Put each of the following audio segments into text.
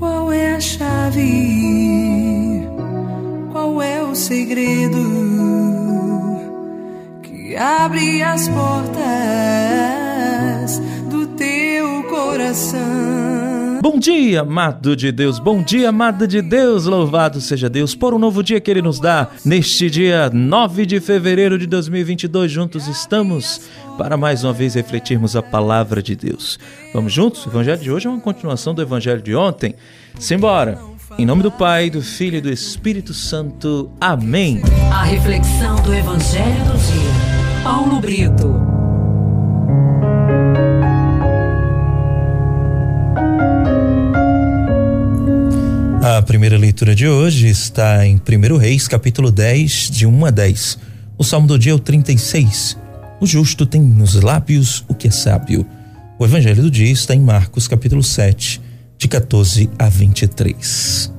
Qual é a chave? Qual é o segredo que abre as portas do teu coração? Bom dia, amado de Deus, bom dia, amada de Deus, louvado seja Deus por um novo dia que Ele nos dá. Neste dia 9 de fevereiro de 2022, juntos estamos para mais uma vez refletirmos a palavra de Deus. Vamos juntos? O evangelho de hoje é uma continuação do evangelho de ontem. Simbora! Em nome do Pai, do Filho e do Espírito Santo. Amém. A reflexão do evangelho do dia. Paulo Brito. Primeira leitura de hoje está em 1 Reis, capítulo 10, de 1 a 10. O salmo do dia é o 36. O justo tem nos lábios o que é sábio. O evangelho do dia está em Marcos, capítulo 7, de 14 a 23.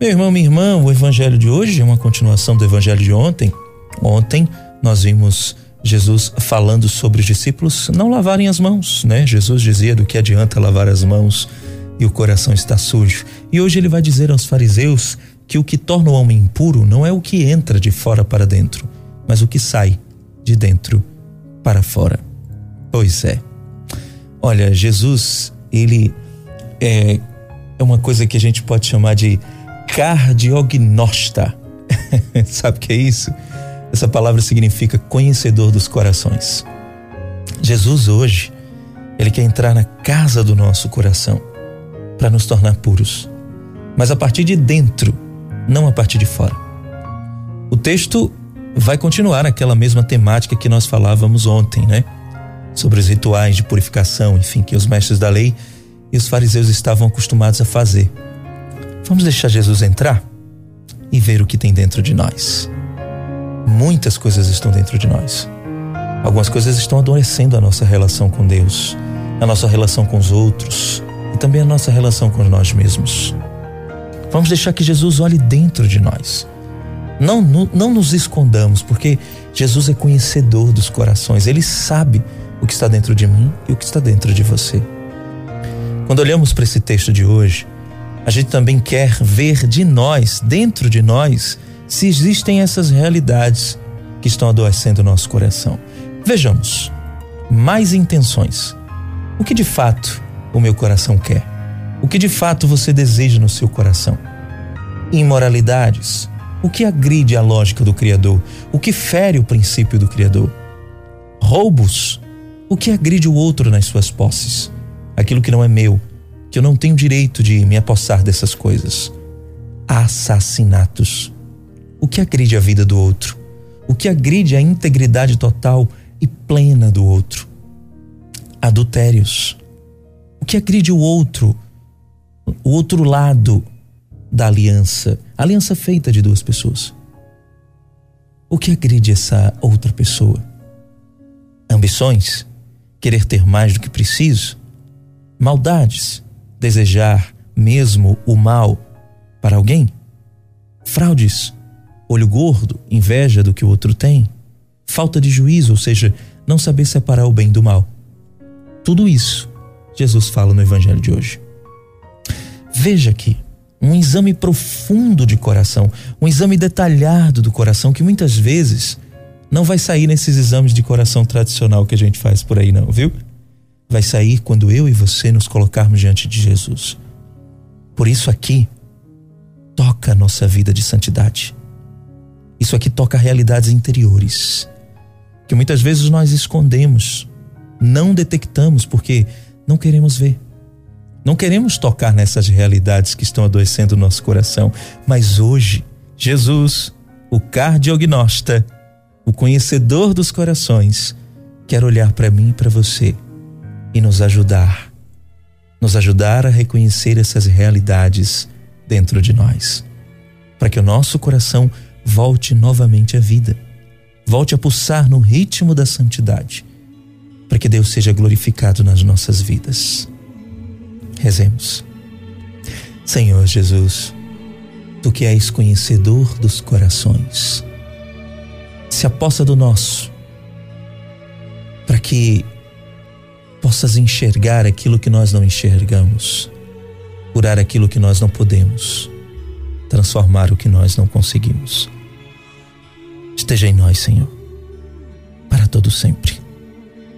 Meu irmão, minha irmã, o evangelho de hoje é uma continuação do evangelho de ontem. Ontem nós vimos Jesus falando sobre os discípulos não lavarem as mãos, né? Jesus dizia do que adianta lavar as mãos e o coração está sujo. E hoje ele vai dizer aos fariseus que o que torna o homem impuro não é o que entra de fora para dentro, mas o que sai de dentro para fora. Pois é. Olha, Jesus, ele é, é uma coisa que a gente pode chamar de cardiognosta. Sabe o que é isso? Essa palavra significa conhecedor dos corações. Jesus hoje, ele quer entrar na casa do nosso coração para nos tornar puros, mas a partir de dentro, não a partir de fora. O texto vai continuar aquela mesma temática que nós falávamos ontem, né? Sobre os rituais de purificação, enfim, que os mestres da lei e os fariseus estavam acostumados a fazer. Vamos deixar Jesus entrar e ver o que tem dentro de nós. Muitas coisas estão dentro de nós. Algumas coisas estão adoecendo a nossa relação com Deus, a nossa relação com os outros, também a nossa relação com nós mesmos. Vamos deixar que Jesus olhe dentro de nós. Não, não, não nos escondamos, porque Jesus é conhecedor dos corações, ele sabe o que está dentro de mim e o que está dentro de você. Quando olhamos para esse texto de hoje, a gente também quer ver de nós, dentro de nós, se existem essas realidades que estão adoecendo o nosso coração. Vejamos, mais intenções. O que de fato o meu coração quer? O que de fato você deseja no seu coração? Imoralidades. O que agride a lógica do Criador? O que fere o princípio do Criador? Roubos. O que agride o outro nas suas posses? Aquilo que não é meu, que eu não tenho direito de me apossar dessas coisas. Assassinatos. O que agride a vida do outro? O que agride a integridade total e plena do outro? Adultérios que agride o outro, o outro lado da aliança, aliança feita de duas pessoas. O que agride essa outra pessoa? Ambições, querer ter mais do que preciso, maldades, desejar mesmo o mal para alguém, fraudes, olho gordo, inveja do que o outro tem, falta de juízo, ou seja, não saber separar o bem do mal. Tudo isso Jesus fala no evangelho de hoje. Veja aqui um exame profundo de coração, um exame detalhado do coração que muitas vezes não vai sair nesses exames de coração tradicional que a gente faz por aí não, viu? Vai sair quando eu e você nos colocarmos diante de Jesus. Por isso aqui toca a nossa vida de santidade. Isso aqui toca realidades interiores que muitas vezes nós escondemos, não detectamos porque não queremos ver. Não queremos tocar nessas realidades que estão adoecendo o nosso coração. Mas hoje, Jesus, o cardiognosta, o conhecedor dos corações, quer olhar para mim e para você e nos ajudar. Nos ajudar a reconhecer essas realidades dentro de nós. Para que o nosso coração volte novamente à vida. Volte a pulsar no ritmo da santidade para que Deus seja glorificado nas nossas vidas. Rezemos. Senhor Jesus, tu que és conhecedor dos corações, se aposta do nosso, para que possas enxergar aquilo que nós não enxergamos, curar aquilo que nós não podemos, transformar o que nós não conseguimos. Esteja em nós, Senhor, para todo sempre.